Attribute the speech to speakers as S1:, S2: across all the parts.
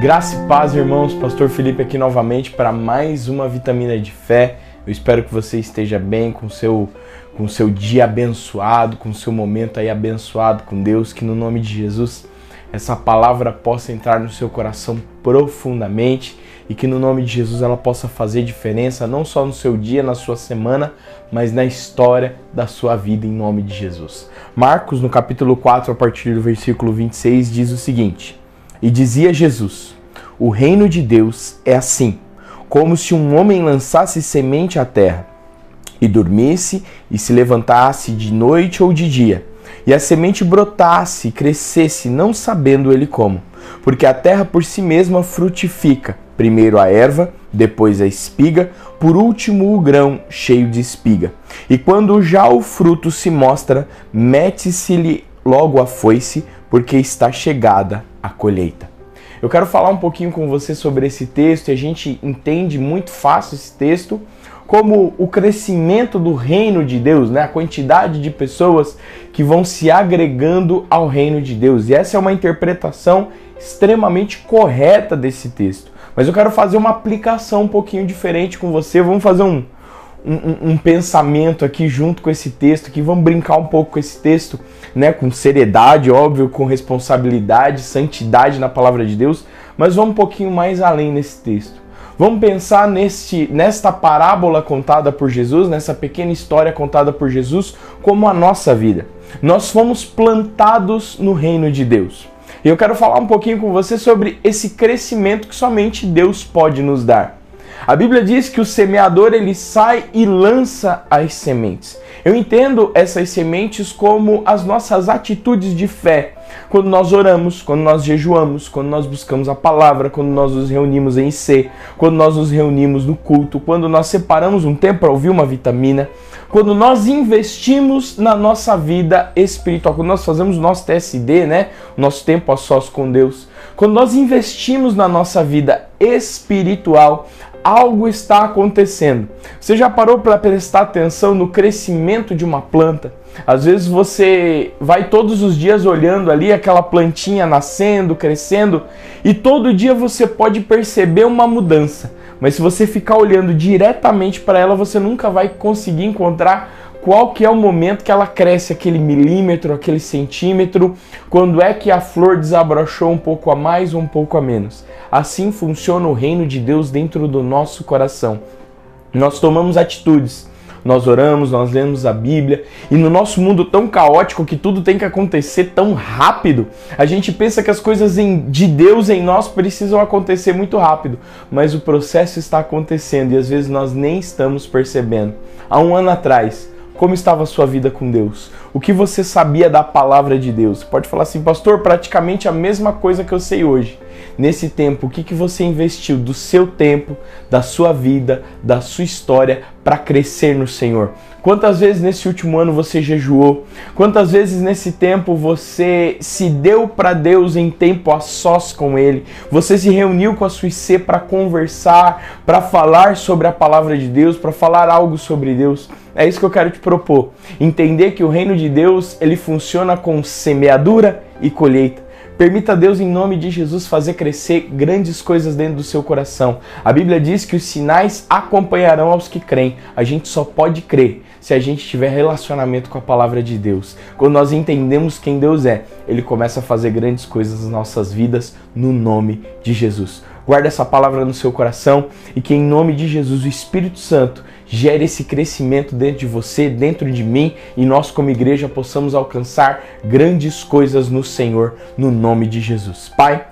S1: Graça e paz, irmãos. Pastor Felipe aqui novamente para mais uma vitamina de fé. Eu espero que você esteja bem com seu com seu dia abençoado, com seu momento aí abençoado com Deus, que no nome de Jesus essa palavra possa entrar no seu coração profundamente e que no nome de Jesus ela possa fazer diferença não só no seu dia, na sua semana, mas na história da sua vida em nome de Jesus. Marcos, no capítulo 4, a partir do versículo 26, diz o seguinte: E dizia Jesus: O reino de Deus é assim, como se um homem lançasse semente à terra e dormisse e se levantasse de noite ou de dia, e a semente brotasse e crescesse, não sabendo ele como, porque a terra por si mesma frutifica, primeiro a erva, depois a espiga, por último o grão cheio de espiga. E quando já o fruto se mostra, mete-se-lhe logo a foice, porque está chegada a colheita. Eu quero falar um pouquinho com você sobre esse texto e a gente entende muito fácil esse texto como o crescimento do reino de Deus, né? a quantidade de pessoas que vão se agregando ao reino de Deus. E essa é uma interpretação extremamente correta desse texto. Mas eu quero fazer uma aplicação um pouquinho diferente com você. Vamos fazer um, um, um, pensamento aqui junto com esse texto, que vamos brincar um pouco com esse texto, né, com seriedade, óbvio, com responsabilidade, santidade na palavra de Deus, mas vamos um pouquinho mais além nesse texto. Vamos pensar neste, nesta parábola contada por Jesus, nessa pequena história contada por Jesus, como a nossa vida. Nós fomos plantados no reino de Deus. E eu quero falar um pouquinho com você sobre esse crescimento que somente Deus pode nos dar. A Bíblia diz que o semeador ele sai e lança as sementes. Eu entendo essas sementes como as nossas atitudes de fé. Quando nós oramos, quando nós jejuamos, quando nós buscamos a palavra, quando nós nos reunimos em C, quando nós nos reunimos no culto, quando nós separamos um tempo para ouvir uma vitamina, quando nós investimos na nossa vida espiritual, quando nós fazemos nosso TSD, né? Nosso tempo a sós com Deus. Quando nós investimos na nossa vida espiritual, algo está acontecendo. Você já parou para prestar atenção no crescimento de uma planta? Às vezes você vai todos os dias olhando ali aquela plantinha nascendo, crescendo, e todo dia você pode perceber uma mudança. Mas se você ficar olhando diretamente para ela, você nunca vai conseguir encontrar qual que é o momento que ela cresce, aquele milímetro, aquele centímetro, quando é que a flor desabrochou um pouco a mais ou um pouco a menos. Assim funciona o reino de Deus dentro do nosso coração. Nós tomamos atitudes, nós oramos, nós lemos a Bíblia, e no nosso mundo tão caótico que tudo tem que acontecer tão rápido, a gente pensa que as coisas de Deus em nós precisam acontecer muito rápido, mas o processo está acontecendo e às vezes nós nem estamos percebendo. Há um ano atrás, como estava a sua vida com Deus? O que você sabia da palavra de Deus? Você pode falar assim, pastor, praticamente a mesma coisa que eu sei hoje. Nesse tempo, o que, que você investiu do seu tempo, da sua vida, da sua história para crescer no Senhor? Quantas vezes nesse último ano você jejuou? Quantas vezes nesse tempo você se deu para Deus em tempo a sós com Ele? Você se reuniu com a sua IC para conversar, para falar sobre a palavra de Deus, para falar algo sobre Deus? É isso que eu quero te propor. Entender que o reino de Deus ele funciona com semeadura e colheita. Permita a Deus, em nome de Jesus, fazer crescer grandes coisas dentro do seu coração. A Bíblia diz que os sinais acompanharão aos que creem. A gente só pode crer se a gente tiver relacionamento com a palavra de Deus. Quando nós entendemos quem Deus é, Ele começa a fazer grandes coisas nas nossas vidas no nome de Jesus. Guarda essa palavra no seu coração e que, em nome de Jesus, o Espírito Santo gere esse crescimento dentro de você, dentro de mim e nós, como igreja, possamos alcançar grandes coisas no Senhor, no nome de Jesus. Pai,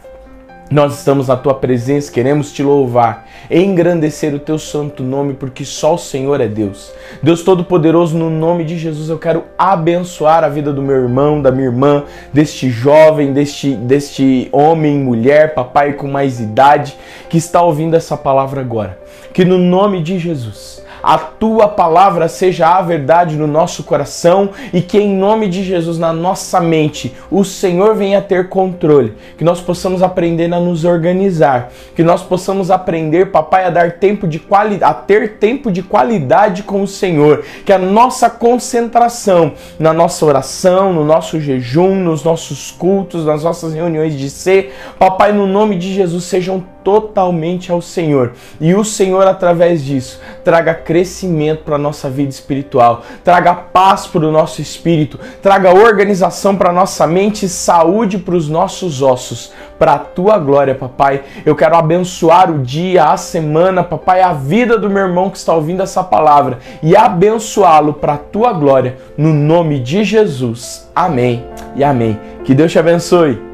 S1: nós estamos na tua presença, queremos te louvar, engrandecer o teu santo nome, porque só o Senhor é Deus. Deus Todo-Poderoso, no nome de Jesus, eu quero abençoar a vida do meu irmão, da minha irmã, deste jovem, deste, deste homem, mulher, papai com mais idade, que está ouvindo essa palavra agora. Que no nome de Jesus, a tua palavra seja a verdade no nosso coração e que em nome de Jesus na nossa mente o Senhor venha ter controle, que nós possamos aprender a nos organizar, que nós possamos aprender, papai, a dar tempo de qualidade, a ter tempo de qualidade com o Senhor, que a nossa concentração na nossa oração, no nosso jejum, nos nossos cultos, nas nossas reuniões de ser, papai, no nome de Jesus sejam totalmente ao Senhor. E o Senhor, através disso, traga crescimento para a nossa vida espiritual, traga paz para o nosso espírito, traga organização para a nossa mente e saúde para os nossos ossos. Para a tua glória, papai. Eu quero abençoar o dia, a semana, papai, a vida do meu irmão que está ouvindo essa palavra e abençoá-lo para a tua glória, no nome de Jesus. Amém e amém. Que Deus te abençoe.